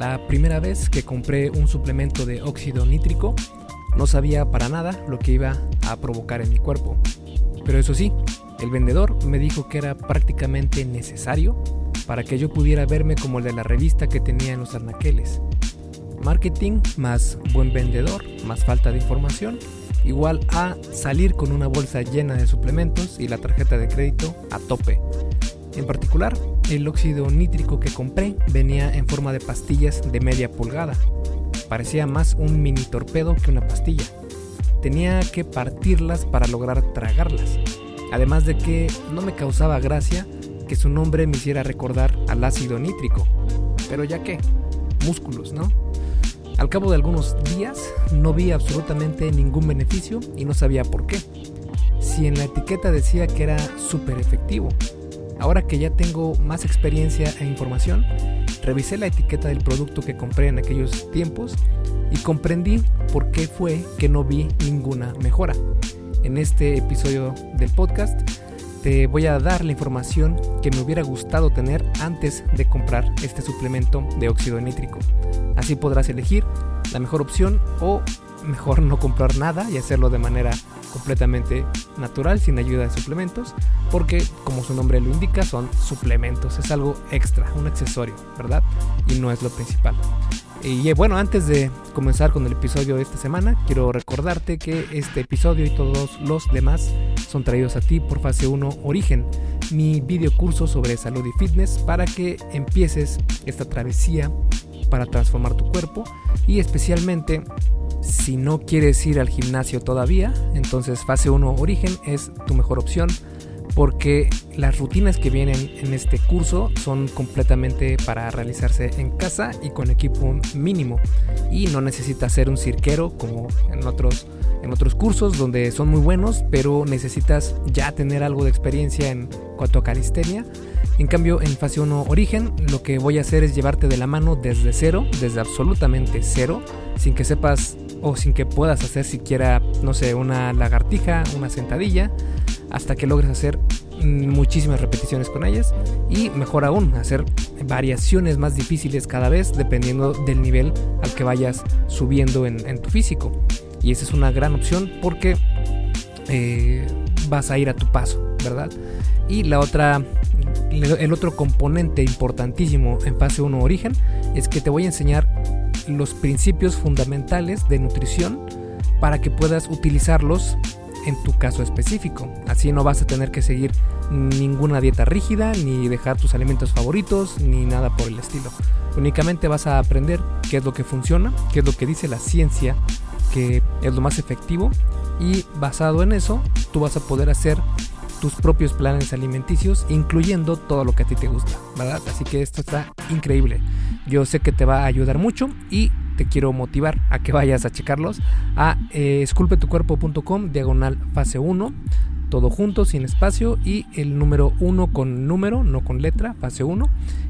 La primera vez que compré un suplemento de óxido nítrico, no sabía para nada lo que iba a provocar en mi cuerpo. Pero eso sí, el vendedor me dijo que era prácticamente necesario para que yo pudiera verme como el de la revista que tenía en los arnaqueles. Marketing más buen vendedor más falta de información igual a salir con una bolsa llena de suplementos y la tarjeta de crédito a tope. En particular, el óxido nítrico que compré venía en forma de pastillas de media pulgada. Parecía más un mini torpedo que una pastilla. Tenía que partirlas para lograr tragarlas. Además de que no me causaba gracia que su nombre me hiciera recordar al ácido nítrico. Pero ya que, músculos, ¿no? Al cabo de algunos días no vi absolutamente ningún beneficio y no sabía por qué. Si en la etiqueta decía que era súper efectivo. Ahora que ya tengo más experiencia e información, revisé la etiqueta del producto que compré en aquellos tiempos y comprendí por qué fue que no vi ninguna mejora. En este episodio del podcast te voy a dar la información que me hubiera gustado tener antes de comprar este suplemento de óxido nítrico. Así podrás elegir la mejor opción o mejor no comprar nada y hacerlo de manera completamente natural sin ayuda de suplementos porque como su nombre lo indica son suplementos. Es algo extra un accesorio verdad y no es lo principal y eh, bueno antes de comenzar con el episodio de esta semana quiero recordarte que este episodio y todos los demás son traídos a ti por fase 1 origen mi video curso sobre salud y fitness para que empieces esta travesía para transformar tu cuerpo y especialmente si no quieres ir al gimnasio todavía, entonces fase 1 origen es tu mejor opción porque las rutinas que vienen en este curso son completamente para realizarse en casa y con equipo mínimo. Y no necesitas ser un cirquero como en otros en otros cursos donde son muy buenos, pero necesitas ya tener algo de experiencia en cuanto a calistenia. En cambio, en fase 1 origen, lo que voy a hacer es llevarte de la mano desde cero, desde absolutamente cero, sin que sepas o sin que puedas hacer siquiera, no sé, una lagartija, una sentadilla, hasta que logres hacer muchísimas repeticiones con ellas y mejor aún, hacer variaciones más difíciles cada vez dependiendo del nivel al que vayas subiendo en, tu físico. Y esa es una gran opción porque eh, vas a ir a tu paso, ¿verdad? Y la otra el otro componente importantísimo en fase 1 origen es que te voy a enseñar los principios fundamentales de nutrición para que puedas utilizarlos en tu caso específico. Así no vas a tener que seguir ninguna dieta rígida, ni dejar tus alimentos favoritos, ni nada por el estilo. Únicamente vas a aprender qué es lo que funciona, qué es lo que dice la ciencia, que es lo más efectivo y basado en eso tú vas a poder hacer tus propios planes alimenticios, incluyendo todo lo que a ti te gusta, ¿verdad? Así que esto está increíble. Yo sé que te va a ayudar mucho y te quiero motivar a que vayas a checarlos a eh, esculpetucuerpo.com diagonal fase 1 todo junto, sin espacio y el número 1 con número, no con letra, fase 1.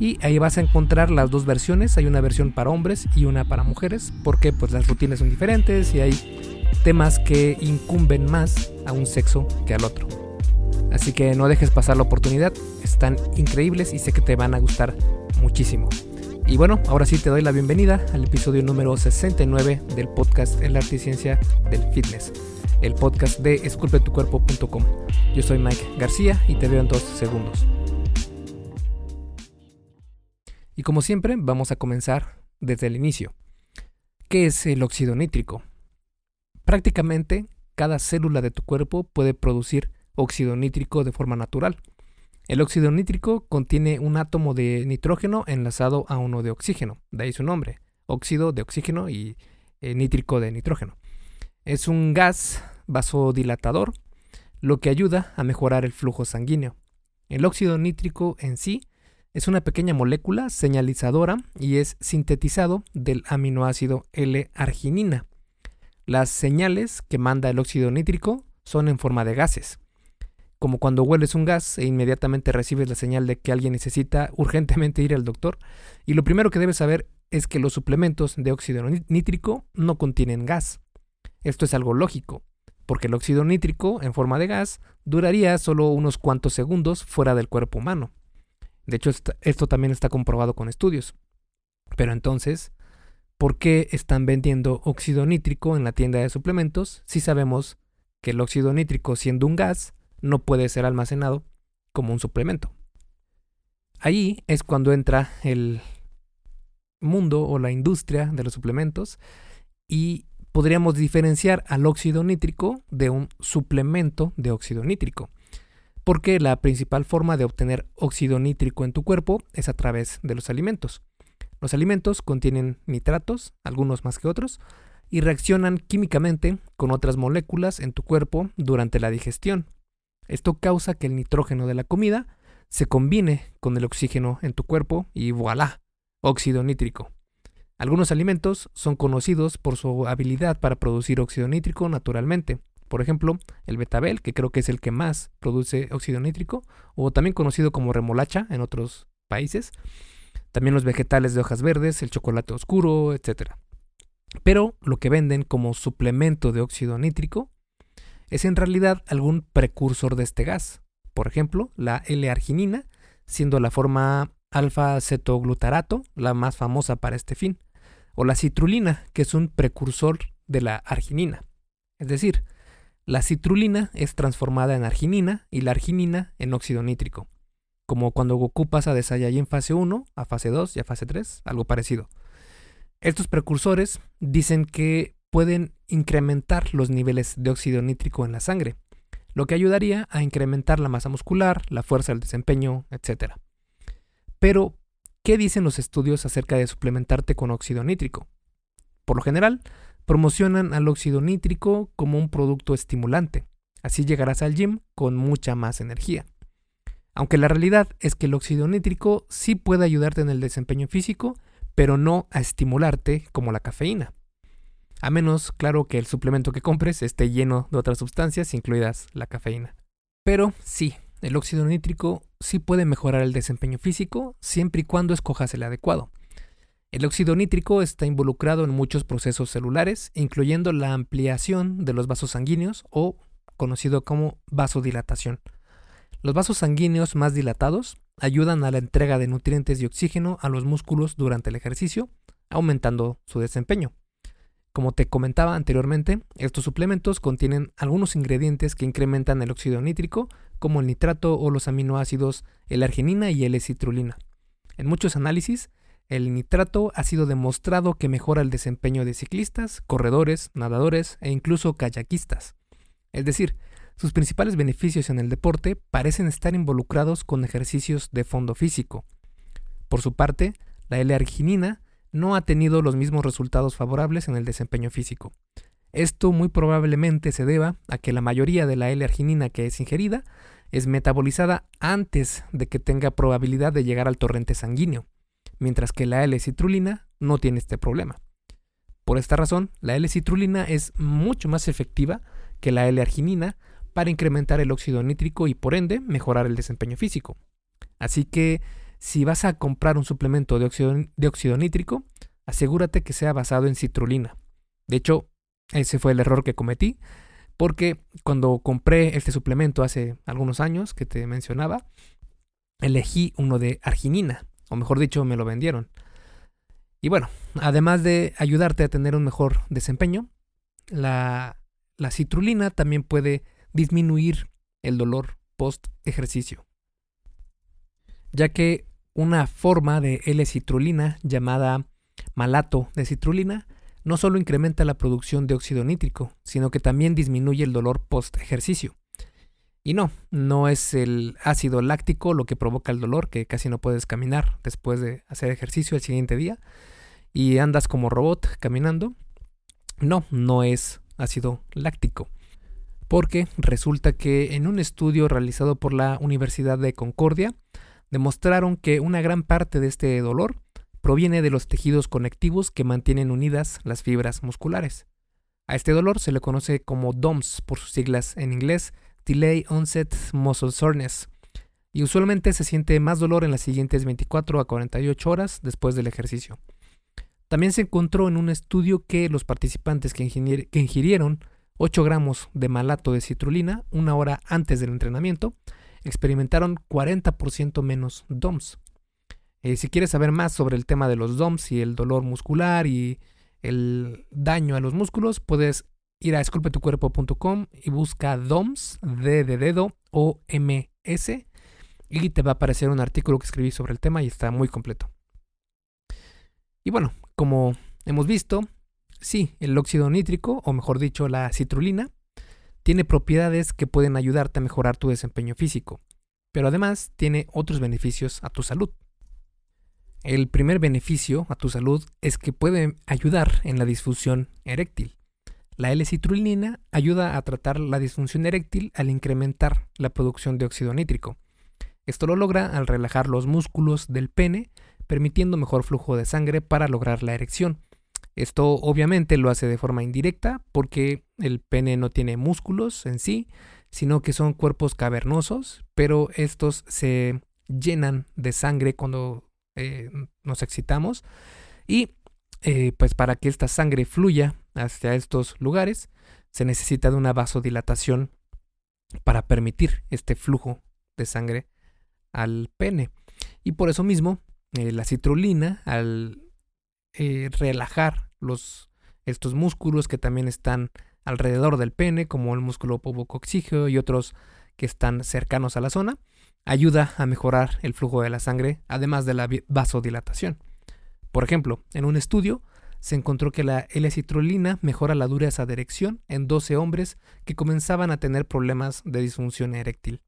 Y ahí vas a encontrar las dos versiones, hay una versión para hombres y una para mujeres, porque pues las rutinas son diferentes y hay temas que incumben más a un sexo que al otro. Así que no dejes pasar la oportunidad, están increíbles y sé que te van a gustar muchísimo. Y bueno, ahora sí te doy la bienvenida al episodio número 69 del podcast El arte y ciencia del fitness, el podcast de esculpetucuerpo.com. Yo soy Mike García y te veo en dos segundos. Y como siempre, vamos a comenzar desde el inicio. ¿Qué es el óxido nítrico? Prácticamente cada célula de tu cuerpo puede producir óxido nítrico de forma natural. El óxido nítrico contiene un átomo de nitrógeno enlazado a uno de oxígeno, de ahí su nombre, óxido de oxígeno y eh, nítrico de nitrógeno. Es un gas vasodilatador, lo que ayuda a mejorar el flujo sanguíneo. El óxido nítrico en sí es una pequeña molécula señalizadora y es sintetizado del aminoácido L-arginina. Las señales que manda el óxido nítrico son en forma de gases como cuando hueles un gas e inmediatamente recibes la señal de que alguien necesita urgentemente ir al doctor. Y lo primero que debes saber es que los suplementos de óxido nítrico no contienen gas. Esto es algo lógico, porque el óxido nítrico en forma de gas duraría solo unos cuantos segundos fuera del cuerpo humano. De hecho, esto también está comprobado con estudios. Pero entonces, ¿por qué están vendiendo óxido nítrico en la tienda de suplementos si sabemos que el óxido nítrico, siendo un gas, no puede ser almacenado como un suplemento? Ahí es cuando entra el mundo o la industria de los suplementos y podríamos diferenciar al óxido nítrico de un suplemento de óxido nítrico. Porque la principal forma de obtener óxido nítrico en tu cuerpo es a través de los alimentos. Los alimentos contienen nitratos, algunos más que otros, y reaccionan químicamente con otras moléculas en tu cuerpo durante la digestión. Esto causa que el nitrógeno de la comida se combine con el oxígeno en tu cuerpo y voilà, óxido nítrico. Algunos alimentos son conocidos por su habilidad para producir óxido nítrico naturalmente. Por ejemplo, el betabel, que creo que es el que más produce óxido nítrico, o también conocido como remolacha en otros países. También los vegetales de hojas verdes, el chocolate oscuro, etc. Pero lo que venden como suplemento de óxido nítrico es en realidad algún precursor de este gas. Por ejemplo, la L-arginina, siendo la forma alfa-cetoglutarato la más famosa para este fin o la citrulina, que es un precursor de la arginina. Es decir, la citrulina es transformada en arginina y la arginina en óxido nítrico, como cuando Goku pasa de Saiyajin fase 1 a fase 2 y a fase 3, algo parecido. Estos precursores dicen que pueden incrementar los niveles de óxido nítrico en la sangre, lo que ayudaría a incrementar la masa muscular, la fuerza del desempeño, etc. Pero, ¿Qué dicen los estudios acerca de suplementarte con óxido nítrico? Por lo general, promocionan al óxido nítrico como un producto estimulante. Así llegarás al gym con mucha más energía. Aunque la realidad es que el óxido nítrico sí puede ayudarte en el desempeño físico, pero no a estimularte como la cafeína. A menos, claro, que el suplemento que compres esté lleno de otras sustancias, incluidas la cafeína. Pero sí, el óxido nítrico sí puede mejorar el desempeño físico siempre y cuando escojas el adecuado. El óxido nítrico está involucrado en muchos procesos celulares, incluyendo la ampliación de los vasos sanguíneos o conocido como vasodilatación. Los vasos sanguíneos más dilatados ayudan a la entrega de nutrientes y oxígeno a los músculos durante el ejercicio, aumentando su desempeño. Como te comentaba anteriormente, estos suplementos contienen algunos ingredientes que incrementan el óxido nítrico, como el nitrato o los aminoácidos L-arginina y L-citrulina. En muchos análisis, el nitrato ha sido demostrado que mejora el desempeño de ciclistas, corredores, nadadores e incluso kayakistas. Es decir, sus principales beneficios en el deporte parecen estar involucrados con ejercicios de fondo físico. Por su parte, la L-arginina no ha tenido los mismos resultados favorables en el desempeño físico. Esto muy probablemente se deba a que la mayoría de la L-arginina que es ingerida es metabolizada antes de que tenga probabilidad de llegar al torrente sanguíneo, mientras que la L-citrulina no tiene este problema. Por esta razón, la L-citrulina es mucho más efectiva que la L-arginina para incrementar el óxido nítrico y por ende mejorar el desempeño físico. Así que si vas a comprar un suplemento de óxido, nítrico, asegúrate que sea basado en citrulina. De hecho, ese fue el error que cometí, porque cuando compré este suplemento hace algunos años que te mencionaba, elegí uno de arginina, o mejor dicho, me lo vendieron. Y bueno, además de ayudarte a tener un mejor desempeño, la, la citrulina también puede disminuir el dolor post ejercicio, ya que una forma de L-citrulina llamada malato de citrulina no solo incrementa la producción de óxido nítrico, sino que también disminuye el dolor post ejercicio. Y no, no es el ácido láctico lo que provoca el dolor, que casi no puedes caminar después de hacer ejercicio el siguiente día y andas como robot caminando. No, no es ácido láctico. Porque resulta que en un estudio realizado por la Universidad de Concordia, demostraron que una gran parte de este dolor proviene de los tejidos conectivos que mantienen unidas las fibras musculares. A este dolor se le conoce como DOMS por sus siglas en inglés, Delay Onset Muscle Soreness, y usualmente se siente más dolor en las siguientes 24 a 48 horas después del ejercicio. También se encontró en un estudio que los participantes que, ingirieron 8 gramos de malato de citrulina una hora antes del entrenamiento experimentaron 40% menos DOMS. Eh, si quieres saber más sobre el tema de los DOMS y el dolor muscular y el daño a los músculos, puedes ir a esculpetucuerpo.com y busca DOMS, D de dedo, O M S, y te va a aparecer un artículo que escribí sobre el tema y está muy completo. Y bueno, como hemos visto, sí, el óxido nítrico, o mejor dicho, la citrulina, tiene propiedades que pueden ayudarte a mejorar tu desempeño físico, pero además tiene otros beneficios a tu salud. El primer beneficio a tu salud es que puede ayudar en la disfunción eréctil. La L-citrulina ayuda a tratar la disfunción eréctil al incrementar la producción de óxido nítrico. Esto lo logra al relajar los músculos del pene, permitiendo mejor flujo de sangre para lograr la erección. Esto obviamente lo hace de forma indirecta porque el pene no tiene músculos en sí, sino que son cuerpos cavernosos, pero estos se llenan de sangre cuando eh, nos excitamos. Y eh, pues para que esta sangre fluya hacia estos lugares se necesita de una vasodilatación para permitir este flujo de sangre al pene. Y por eso mismo eh, la citrulina al relajar los, estos músculos que también están alrededor del pene como el músculo pubococcígeo y otros que están cercanos a la zona ayuda a mejorar el flujo de la sangre, además de la vasodilatación. Por ejemplo, en un estudio se encontró que la L-citrulina mejora la dureza de erección en 12 hombres que comenzaban a tener problemas de disfunción eréctil.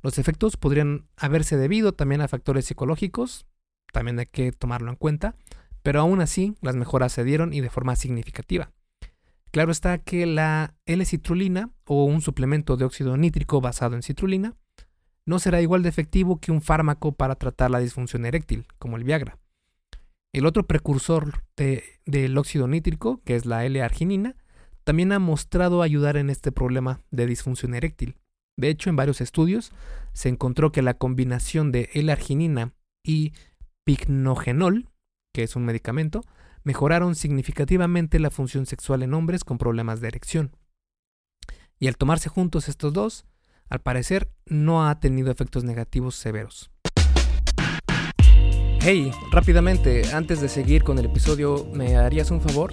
Los efectos podrían haberse debido también a factores psicológicos, también hay que tomarlo en cuenta, pero aún así las mejoras se dieron y de forma significativa. Claro está que la L-citrulina o un suplemento de óxido nítrico basado en citrulina no será igual de efectivo que un fármaco para tratar la disfunción eréctil, como el Viagra. El otro precursor del óxido nítrico, que es la L-arginina, también ha mostrado ayudar en este problema de disfunción eréctil. De hecho, en varios estudios se encontró que la combinación de L-arginina y pignogenol, que es un medicamento, mejoraron significativamente la función sexual en hombres con problemas de erección. Y al tomarse juntos estos dos, al parecer no ha tenido efectos negativos severos. Hey, rápidamente, antes de seguir con el episodio, ¿me harías un favor?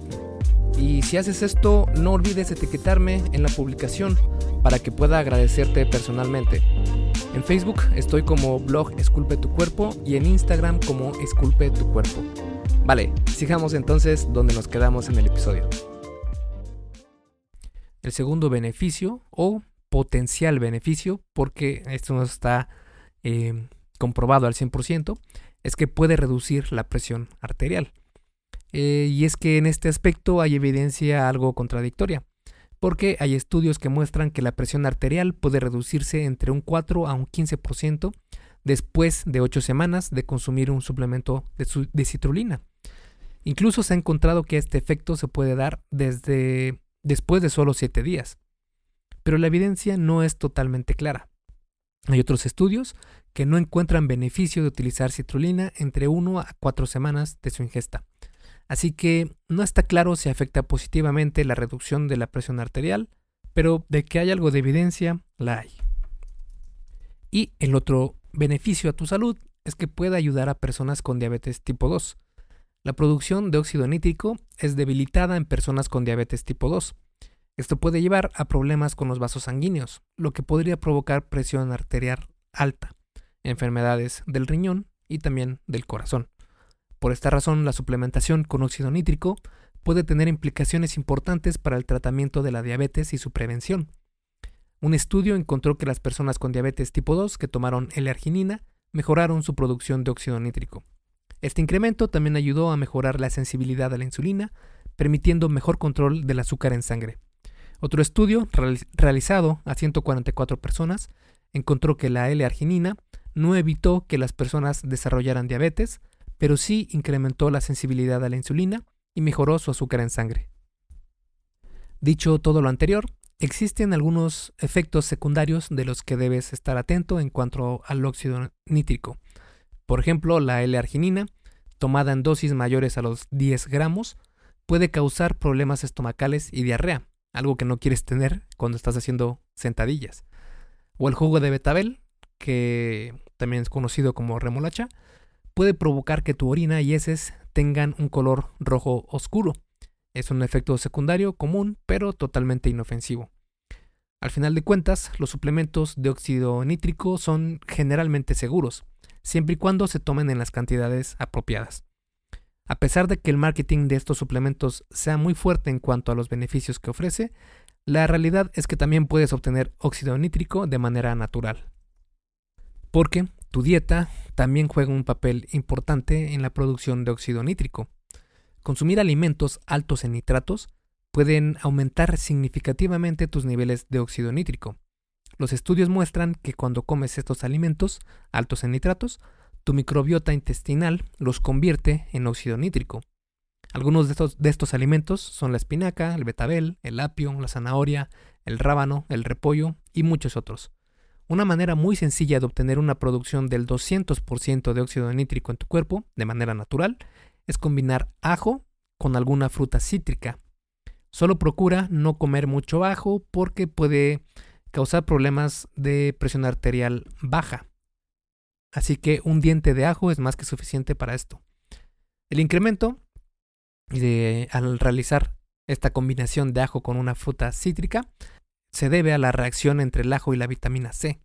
Y si haces esto, no olvides etiquetarme en la publicación para que pueda agradecerte personalmente. En Facebook estoy como blog Esculpe tu cuerpo y en Instagram como Esculpe tu cuerpo. Vale, sigamos entonces donde nos quedamos en el episodio. El segundo beneficio o potencial beneficio, porque esto no está eh, comprobado al 100%, es que puede reducir la presión arterial. Eh, y es que en este aspecto hay evidencia algo contradictoria, porque hay estudios que muestran que la presión arterial puede reducirse entre un 4 a un 15% después de 8 semanas de consumir un suplemento de, citrulina. Incluso se ha encontrado que este efecto se puede dar desde después de solo 7 días. Pero la evidencia no es totalmente clara. Hay otros estudios que no encuentran beneficio de utilizar citrulina entre 1 a 4 semanas de su ingesta. Así que no está claro si afecta positivamente la reducción de la presión arterial, pero de que hay algo de evidencia, la hay. Y el otro beneficio a tu salud es que puede ayudar a personas con diabetes tipo 2. La producción de óxido nítrico es debilitada en personas con diabetes tipo 2. Esto puede llevar a problemas con los vasos sanguíneos, lo que podría provocar presión arterial alta, enfermedades del riñón y también del corazón. Por esta razón, la suplementación con óxido nítrico puede tener implicaciones importantes para el tratamiento de la diabetes y su prevención. Un estudio encontró que las personas con diabetes tipo 2 que tomaron L-arginina mejoraron su producción de óxido nítrico. Este incremento también ayudó a mejorar la sensibilidad a la insulina, permitiendo mejor control del azúcar en sangre. Otro estudio realizado a 144 personas encontró que la L-arginina no evitó que las personas desarrollaran diabetes, pero sí incrementó la sensibilidad a la insulina y mejoró su azúcar en sangre. Dicho todo lo anterior, existen algunos efectos secundarios de los que debes estar atento en cuanto al óxido nítrico. Por ejemplo, la L-arginina, tomada en dosis mayores a los 10 gramos, puede causar problemas estomacales y diarrea, algo que no quieres tener cuando estás haciendo sentadillas. O el jugo de betabel, que también es conocido como remolacha, puede provocar que tu orina y heces tengan un color rojo oscuro. Es un efecto secundario común, pero totalmente inofensivo. Al final de cuentas, los suplementos de óxido nítrico son generalmente seguros, siempre y cuando se tomen en las cantidades apropiadas. A pesar de que el marketing de estos suplementos sea muy fuerte en cuanto a los beneficios que ofrece, la realidad es que también puedes obtener óxido nítrico de manera natural. Porque tu dieta también juega un papel importante en la producción de óxido nítrico. Consumir alimentos altos en nitratos pueden aumentar significativamente tus niveles de óxido nítrico. Los estudios muestran que cuando comes estos alimentos altos en nitratos, tu microbiota intestinal los convierte en óxido nítrico. Algunos de estos, alimentos son la espinaca, el betabel, el apio, la zanahoria, el rábano, el repollo y muchos otros. Una manera muy sencilla de obtener una producción del 200% de óxido nítrico en tu cuerpo de manera natural es combinar ajo con alguna fruta cítrica. Solo procura no comer mucho ajo porque puede causar problemas de presión arterial baja. Así que un diente de ajo es más que suficiente para esto. El incremento al realizar esta combinación de ajo con una fruta cítrica se debe a la reacción entre el ajo y la vitamina C.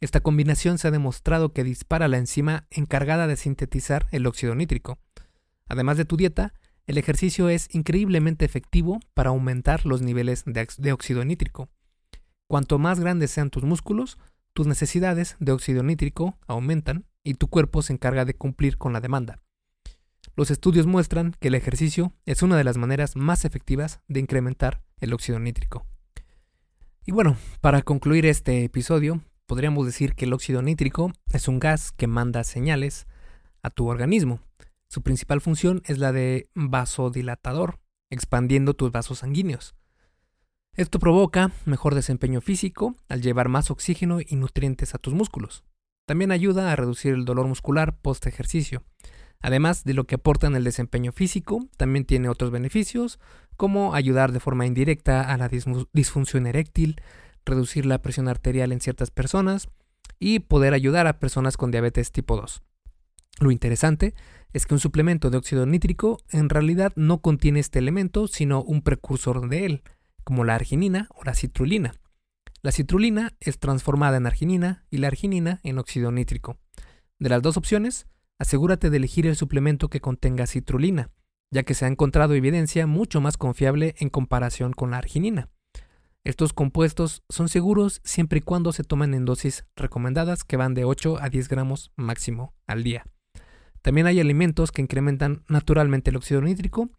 Esta combinación se ha demostrado que dispara la enzima encargada de sintetizar el óxido nítrico. Además de tu dieta, el ejercicio es increíblemente efectivo para aumentar los niveles de, óxido nítrico. Cuanto más grandes sean tus músculos, tus necesidades de óxido nítrico aumentan y tu cuerpo se encarga de cumplir con la demanda. Los estudios muestran que el ejercicio es una de las maneras más efectivas de incrementar el óxido nítrico. Y bueno, para concluir este episodio, podríamos decir que el óxido nítrico es un gas que manda señales a tu organismo. Su principal función es la de vasodilatador, expandiendo tus vasos sanguíneos. Esto provoca mejor desempeño físico al llevar más oxígeno y nutrientes a tus músculos. También ayuda a reducir el dolor muscular post ejercicio. Además de lo que aporta en el desempeño físico, también tiene otros beneficios, como ayudar de forma indirecta a la disfunción eréctil, reducir la presión arterial en ciertas personas y poder ayudar a personas con diabetes tipo 2. Lo interesante es que un suplemento de óxido nítrico en realidad no contiene este elemento, sino un precursor de él, como la arginina o la citrulina. La citrulina es transformada en arginina y la arginina en óxido nítrico. De las dos opciones, asegúrate de elegir el suplemento que contenga citrulina, ya que se ha encontrado evidencia mucho más confiable en comparación con la arginina. Estos compuestos son seguros siempre y cuando se tomen en dosis recomendadas que van de 8 a 10 gramos máximo al día. También hay alimentos que incrementan naturalmente el óxido nítrico,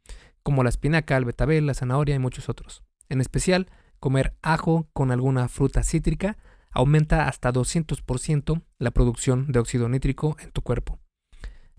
como la espinaca, el betabel, la zanahoria y muchos otros. En especial, comer ajo con alguna fruta cítrica aumenta hasta 200% la producción de óxido nítrico en tu cuerpo.